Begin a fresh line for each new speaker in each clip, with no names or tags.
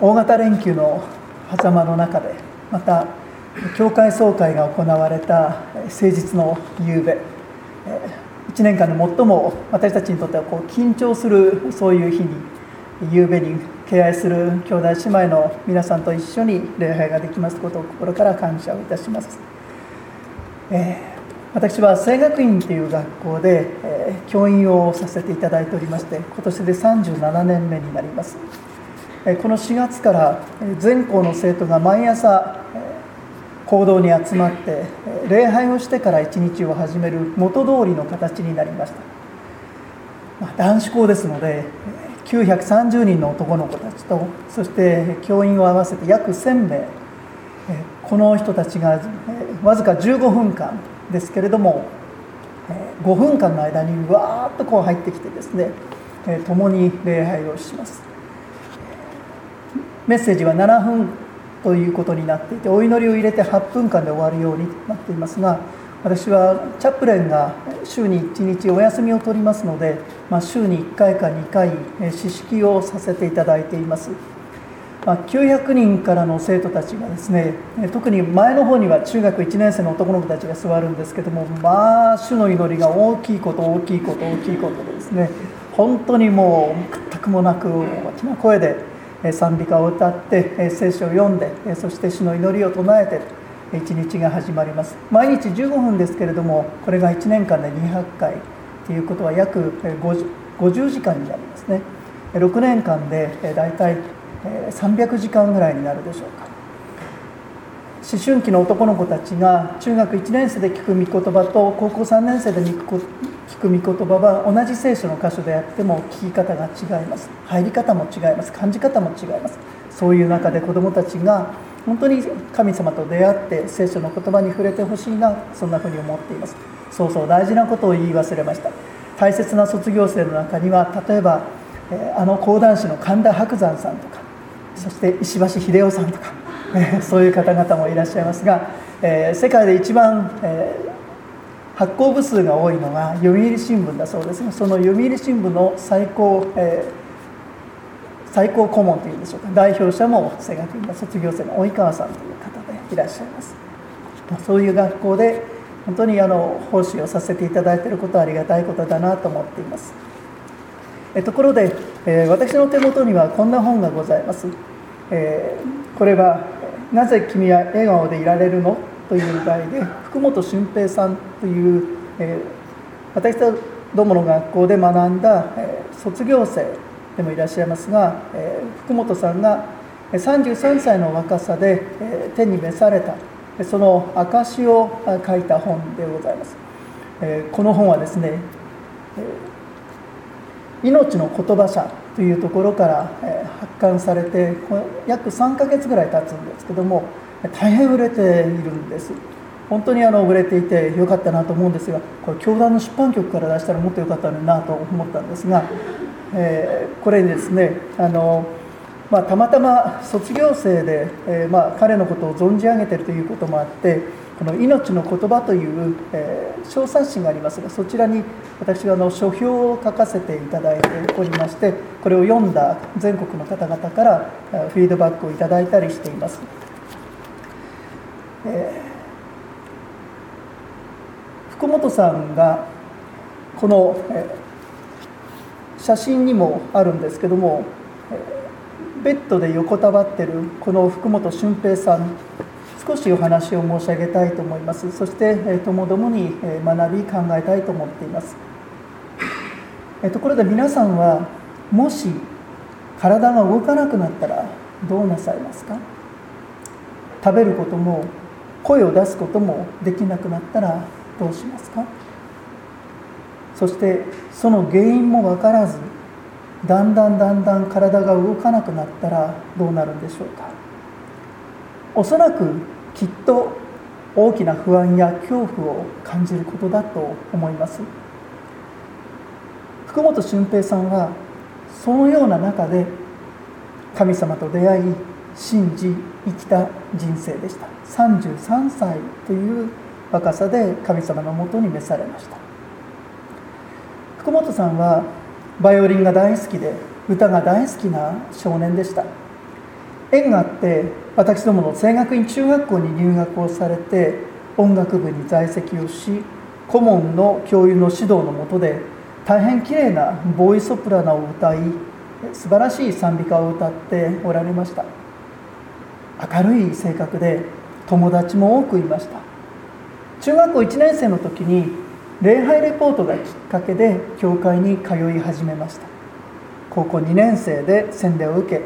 大型連休の狭間の中でまた教会総会が行われた誠実の夕べ1年間で最も私たちにとってはこう緊張するそういう日に夕べに敬愛する兄弟姉妹の皆さんと一緒に礼拝ができますことを心から感謝をいたします、えー、私は聖学院という学校で、えー、教員をさせていただいておりまして今年で37年目になります。この4月から全校の生徒が毎朝行動に集まって礼拝をしてから一日を始める元通りの形になりました、まあ、男子校ですので930人の男の子たちとそして教員を合わせて約1000名この人たちがわずか15分間ですけれども5分間の間にわーっとこう入ってきてですね共に礼拝をします。メッセージは7分ということになっていてお祈りを入れて8分間で終わるようになっていますが私はチャップレンが週に1日お休みを取りますので、まあ、週に1回か2回詩式をさせていただいています、まあ、900人からの生徒たちがですね特に前の方には中学1年生の男の子たちが座るんですけどもまあ主の祈りが大きいこと大きいこと大きいことでですね本当にもう屈託もなく大きな声で賛美歌を歌って聖書を読んでそして主の祈りを唱えて一日が始まります。毎日15分ですけれどもこれが1年間で200回ということは約 50, 50時間になりますね。6年間で大体300時間ぐらいになるでしょうか。思春期の男の子たちが中学1年生で聞く御言葉と高校3年生で聞く聞く御言葉は同じ聖書の箇所であっても聞き方が違います。入り方も違います。感じ方も違います。そういう中で子どもたちが本当に神様と出会って聖書の言葉に触れてほしいなそんなふうに思っています。そうそう大事なことを言い忘れました。大切な卒業生の中には例えばあの講談師の神田伯山さんとかそして石橋秀夫さんとか そういう方々もいらっしゃいますが、え、世界で一番、え、発行部数が多いのが読売新聞だそうですがその読売新聞の最高、えー、最高顧問というんでしょうか。代表者も声楽院の卒業生の及川さんという方でいらっしゃいます。まそういう学校で本当にあの奉仕をさせていただいていることはありがたいことだなと思っています。えところで、え私の手元にはこんな本がございます、えこれはなぜ君は笑顔でいられるの?」という題で福本俊平さんという、えー、私どもの学校で学んだ、えー、卒業生でもいらっしゃいますが、えー、福本さんが33歳の若さで、えー、手に召されたその証を書いた本でございます、えー、この本はですね、えー、命の言葉社というところから発刊されて約3ヶ月ぐらい経つんですけども大変売れているんです本当にあの売れていてよかったなと思うんですがこれ教団の出版局から出したらもっとよかったのになと思ったんですが、えー、これにですねあの、まあ、たまたま卒業生で、えー、まあ、彼のことを存じ上げているということもあってこの「命の言葉」という、えー、小冊子がありますがそちらに私はあの書評を書かせていただいておりましてこれを読んだ全国の方々からフィードバックをいただいたりしています。えー、福本さんがこの、えー、写真にもあるんですけども、えー、ベッドで横たわってるこの福本俊平さん少しお話を申し上げたいと思います。そしてともどもに学び考えたいと思っています。ところで皆さんはもし体が動かなくなったらどうなさいますか？食べることも声を出すこともできなくなったらどうしますか？そしてその原因も分からずだんだんだんだん体が動かなくなったらどうなるんでしょうか？おそらくきっと大きな不安や恐怖を感じることだと思います。福本俊平さんはそのような中で神様と出会い信じ生きた人生でした。33歳という若さで神様のもとに召されました。福本さんはバイオリンが大好きで歌が大好きな少年でした。縁があって私どもの声楽院中学校に入学をされて音楽部に在籍をし顧問の教諭の指導のもとで大変きれいなボーイソプラノを歌い素晴らしい賛美歌を歌っておられました。明るい性格で友達も多くいました。中学校1年生の時に礼拝レポートがきっかけで教会に通い始めました。高校2年生で洗礼を受け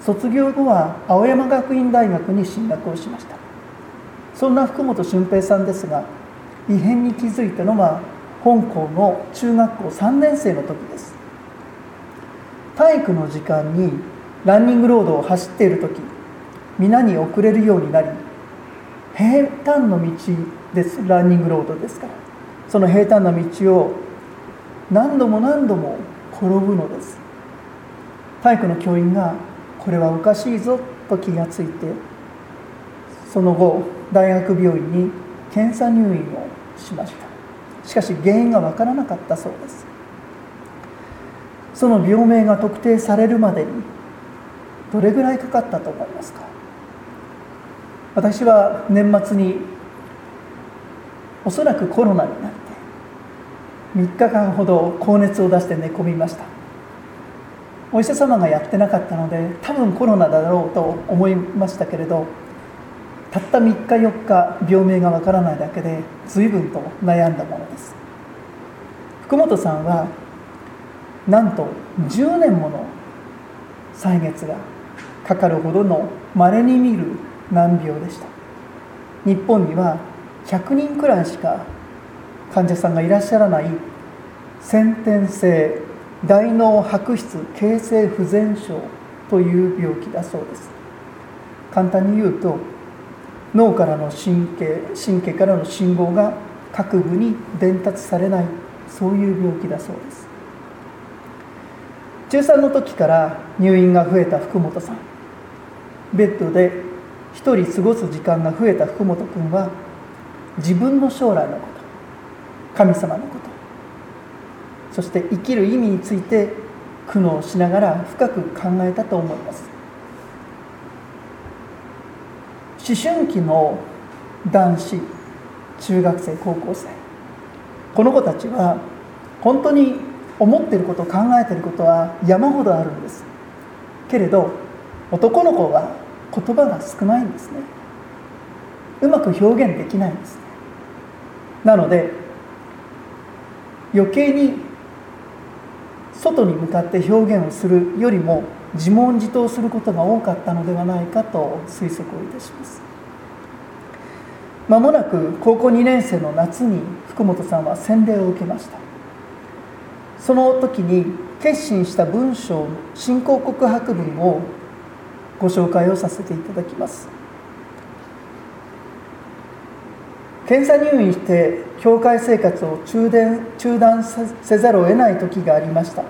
卒業後は青山学院大学に進学をしました。そんな福本俊平さんですが異変に気づいたのは香港の中学校3年生の時です。体育の時間にランニングロードを走っている時皆に遅れるようになり平坦の道です。ランニングロードですから。その平坦な道を何度も何度も転ぶのです。体育の教員がこれはおかしいぞと気がついてその後大学病院に検査入院をしました。しかし原因が分からなかったそうです。その病名が特定されるまでにどれぐらいかかったと思いますか？私は年末におそらくコロナになって3日間ほど高熱を出して寝込みました。お医者様がやってなかったので多分コロナだろうと思いましたけれどたった3日4日病名がわからないだけで随分と悩んだものです。福本さんはなんと10年もの歳月がかかるほどのまれに見る難病でした？日本には100人くらいしか患者さんがいらっしゃらない先天性大脳白質形成不全症という病気だそうです。簡単に言うと脳からの神経神経からの信号が各部に伝達されないそういう病気だそうです。中3の時から入院が増えた福本さん。ベッドで一人過ごす時間が増えた福本君は自分の将来のこと神様のことそして生きる意味について苦悩しながら深く考えたと思います。思春期の男子中学生高校生この子たちは本当に思ってること考えてることは山ほどあるんです。けれど男の子は言葉が少ないんですね。うまく表現できないんですね。なので余計に外に向かって表現をするよりも自問自答することが多かったのではないかと推測をいたします。まもなく高校2年生の夏に福本さんは洗礼を受けました。その時に決心した文章信仰告白文をご紹介をさせていただきます。検査入院して教会生活を中断中断せざるを得ない時がありました。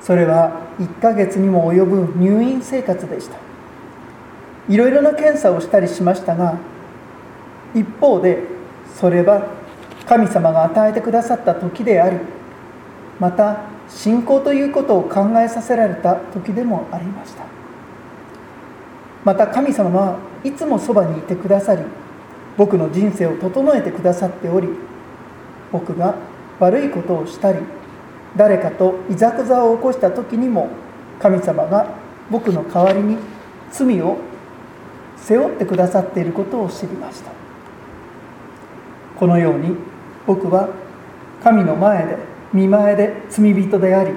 それは1ヶ月にも及ぶ入院生活でした。いろいろな検査をしたりしましたが一方でそれは神様が与えてくださった時でありまた信仰ということを考えさせられた時でもありました。また神様はいつもそばにいてくださり僕の人生を整えてくださっており僕が悪いことをしたり誰かといざこざを起こした時にも神様が僕の代わりに罪を背負ってくださっていることを知りました。このように僕は神の前で見前で罪人であり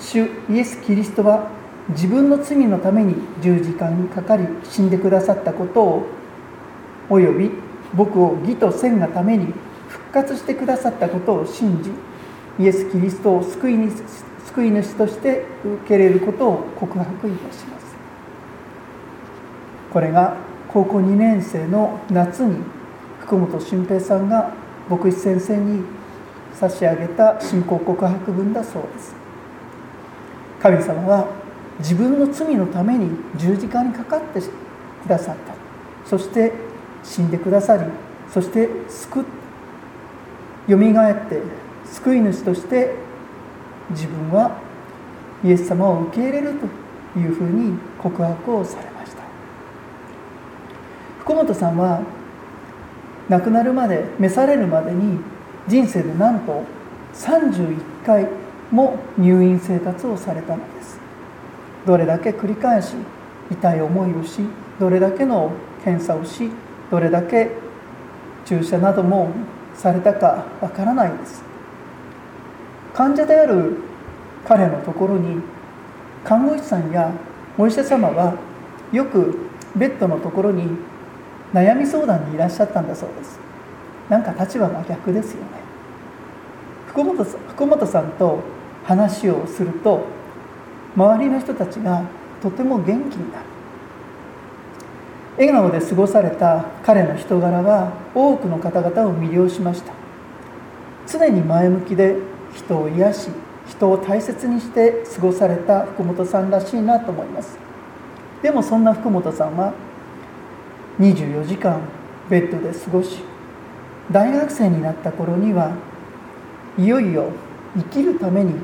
主イエス・キリストは自分の罪のために十字架にかかり死んでくださったことをおよび僕を義と善がために復活してくださったことを信じイエス・キリストを救いに救い主として受け入れることを告白いたします。これが高校2年生の夏に福本俊平さんが牧師先生に差し上げた信仰告白文だそうです。神様は自分の罪のために十字架にかかってくださった。そして死んでくださりそして救よみがえって救い主として自分はイエス様を受け入れるというふうに告白をされます福本さんは亡くなるまで召されるまでに人生でなんと31回も入院生活をされたのです。どれだけ繰り返し痛い思いをしどれだけの検査をしどれだけ注射などもされたかわからないです。患者である彼のところに看護師さんやお医者様はよくベッドのところに悩み相談にいらっしゃったんだそうです。なんか立場が逆ですよね。福本さん福本さんと話をすると周りの人たちがとても元気になる。笑顔で過ごされた彼の人柄は多くの方々を魅了しました。常に前向きで人を癒し人を大切にして過ごされた福本さんらしいなと思います。でもそんな福本さんは24時間ベッドで過ごし大学生になった頃にはいよいよ生きるために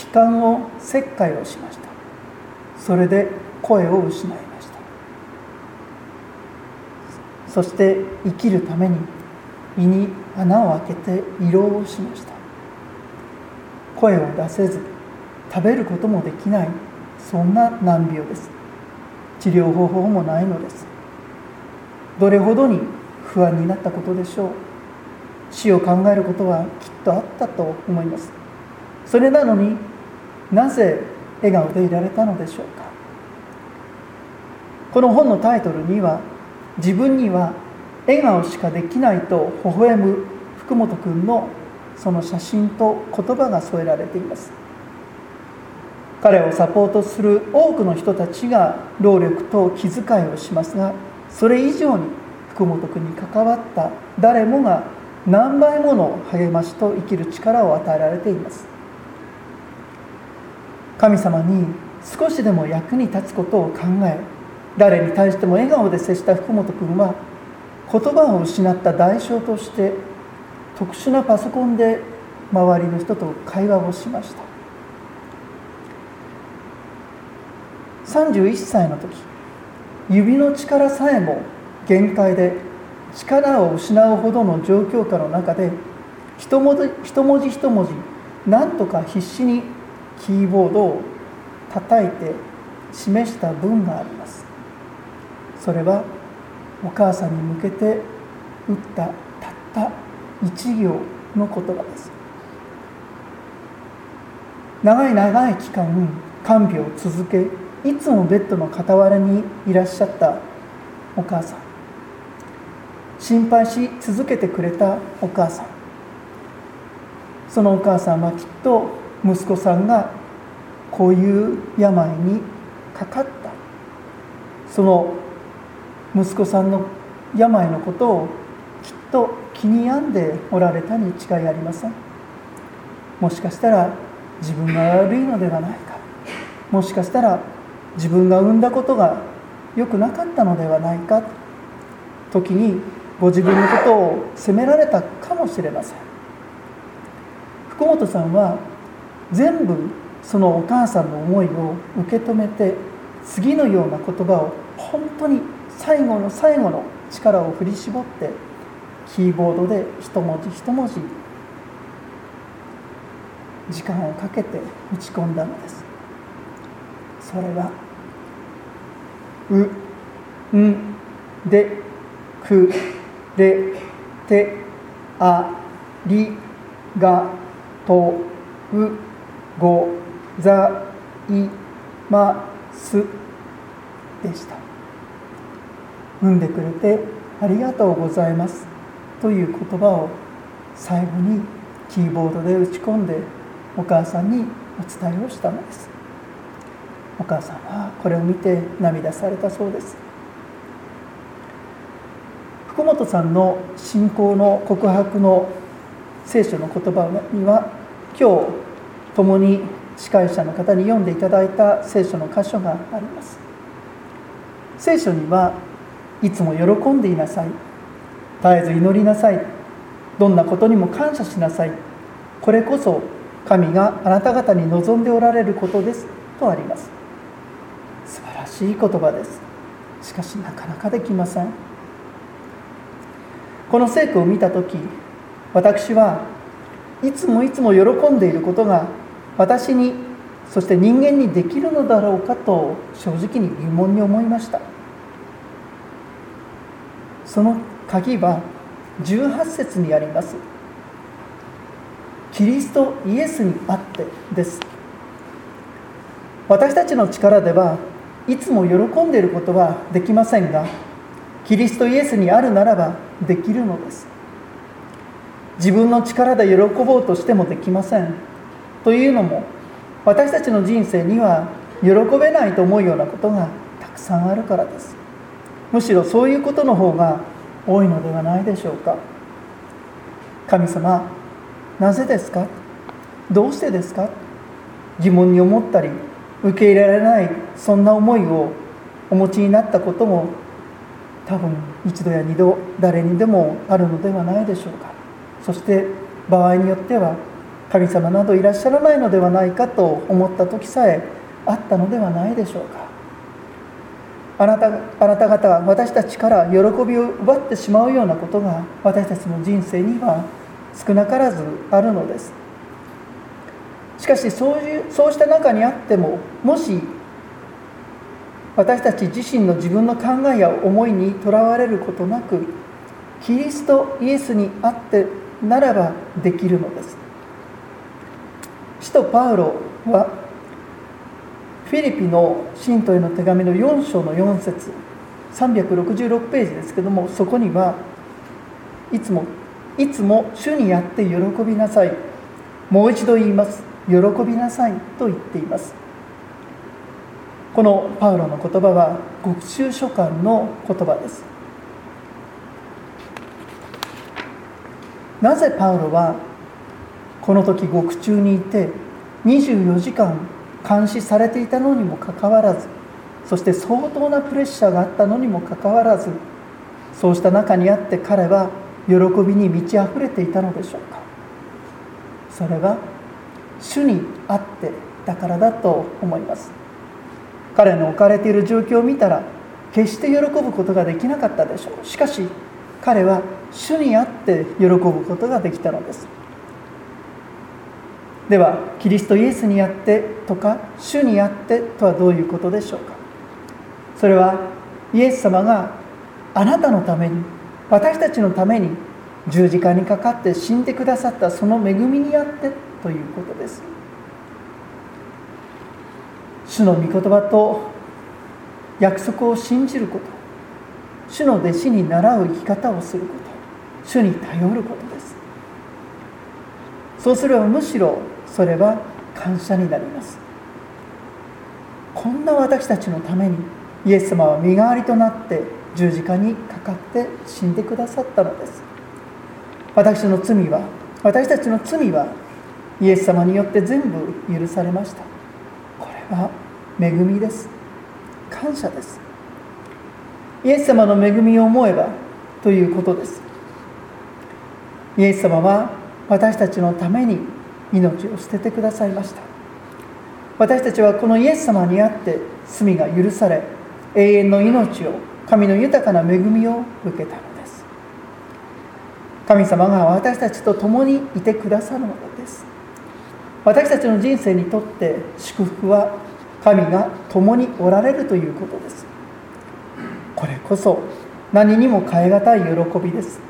気管を切開をしました。それで声を失いました。そして生きるために胃に穴を開けて胃ろうをしました。声を出せず食べることもできないそんな難病です。治療方法もないのです。どれほどに不安になったことでしょう。死を考えることはきっとあったと思います。それなのになぜ笑顔でいられたのでしょうか？この本のタイトルには自分には笑顔しかできないと微笑む福本君のその写真と言葉が添えられています。彼をサポートする多くの人たちが労力と気遣いをしますがそれ以上に福本君に関わった誰もが何倍もの励ましと生きる力を与えられています。神様に少しでも役に立つことを考え誰に対しても笑顔で接した福本君は言葉を失った代償として特殊なパソコンで周りの人と会話をしました。31歳の時指の力さえも限界で力を失うほどの状況下の中で一文字一文字一文字なんとか必死にキーボードを叩いて示した文があります。それはお母さんに向けて打ったたった一行の言葉です。長い長い期間看病を続けいつもベッドの傍らにいらっしゃったお母さん。心配し続けてくれたお母さん。そのお母さんはきっと息子さんがこういう病にかかった。その息子さんの病のことをきっと気に病んでおられたに違いありません。もしかしたら自分が悪いのではないか。もしかしたら自分が産んだことが良くなかったのではないか。時にご自分のことを責められたかもしれません。福本さんは全部そのお母さんの思いを受け止めて次のような言葉を本当に最後の最後の力を振り絞ってキーボードで一文字一文字時間をかけて打ち込んだのですそれは「う」「ん」「で」「く」「れ」「て」「あ」「り」「が」「と」「う」「ご」「ざ」「い」「ま」「す」でした産んでくれてありがとうございます。という言葉を最後にキーボードで打ち込んでお母さんにお伝えをしたのです。お母さんはこれを見て涙されたそうです。福本さんの信仰の告白の聖書の言葉には今日共に司会者の方に読んでいただいた聖書の箇所があります。聖書にはいつも喜んでいなさい。絶えず祈りなさい。どんなことにも感謝しなさい。これこそ神があなた方に望んでおられることです。とあります。素晴らしい言葉です。しかしなかなかできません。この聖句を見た時私はいつもいつも喜んでいることが私にそして人間にできるのだろうかと正直に疑問に思いました。その鍵は18節にあります。キリストイエスにあってです。私たちの力ではいつも喜んでいることはできませんがキリストイエスにあるならばできるのです。自分の力で喜ぼうとしてもできません。というのも私たちの人生には喜べないと思うようなことがたくさんあるからです。むしろそういうことの方が多いのではないでしょうか。神様なぜですか？どうしてですか？疑問に思ったり受け入れられないそんな思いをお持ちになったことも多分一度や二度誰にでもあるのではないでしょうか。そして場合によっては神様などいらっしゃらないのではないかと思った時さえあったのではないでしょうか。あなたあなた方は私たちから喜びを奪ってしまうようなことが私たちの人生には少なからずあるのです。しかしそういうそうした中にあってももし私たち自身の自分の考えや思いにとらわれることなくキリストイエスにあってならばできるのです。使徒パウロはフィリピの信徒への手紙の4章の4節366ページですけどもそこにはいつもいつも主にやって喜びなさいもう一度言います喜びなさいと言っています。このパウロの言葉は極州書簡の言葉です。なぜパウロはこの時獄中にいて24時間監視されていたのにもかかわらずそして相当なプレッシャーがあったのにもかかわらずそうした中にあって彼は喜びに満ち溢れていたのでしょうか。それは主にあってだからだと思います。彼の置かれている状況を見たら決して喜ぶことができなかったでしょうしかし彼は主にあって喜ぶことができたのですではキリストイエスにあってとか主にあってとはどういうことでしょうか？それはイエス様があなたのために私たちのために十字架にかかって死んでくださったその恵みにあってということです。主の御言葉と約束を信じること。主の弟子に倣う生き方をすること。主に頼ることです。そうすればむしろそれは感謝になります。こんな私たちのためにイエス様は身代わりとなって十字架にかかって死んでくださったのです。私の罪は私たちの罪はイエス様によって全部許されました。これは恵みです。感謝です。イエス様の恵みを思えばということです。イエス様は私たちのために命を捨ててくださいました。私たちはこのイエス様にあって罪が許され永遠の命を神の豊かな恵みを受けたのです。神様が私たちと共にいてくださるのです。私たちの人生にとって祝福は神が共におられるということです。これこそ何にも代え難い喜びです。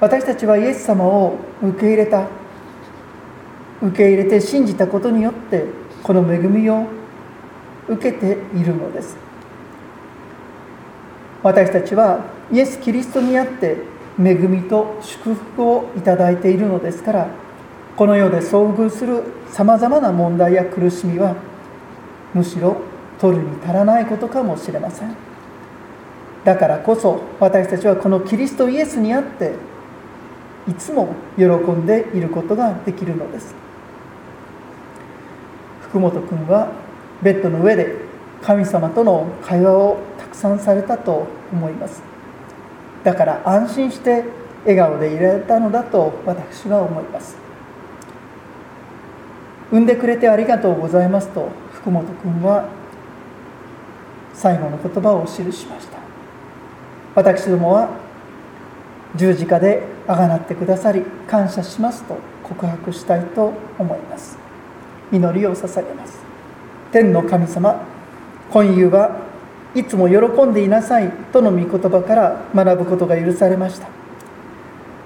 私たちはイエス様を受け入れた受け入れて信じたことによってこの恵みを受けているのです。私たちはイエス・キリストにあって恵みと祝福をいただいているのですからこの世で遭遇するさまざまな問題や苦しみはむしろ取るに足らないことかもしれません。だからこそ私たちはこのキリストイエスにあっていつも喜んでいることができるのです。福本君はベッドの上で神様との会話をたくさんされたと思います。だから安心して笑顔でいられたのだと私は思います。産んでくれてありがとうございますと福本君は最後の言葉を記しました。私どもは十字架であがなってくださり感謝しますと告白したいと思います。祈りを捧げます。天の神様今夕はいつも喜んでいなさいとの御言葉から学ぶことが許されました。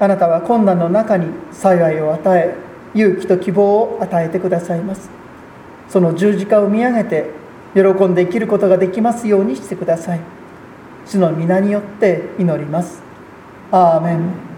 あなたは困難の中に幸いを与え勇気と希望を与えてくださいます。その十字架を見上げて喜んで生きることができますようにしてください。主の皆によって祈ります。アーメン。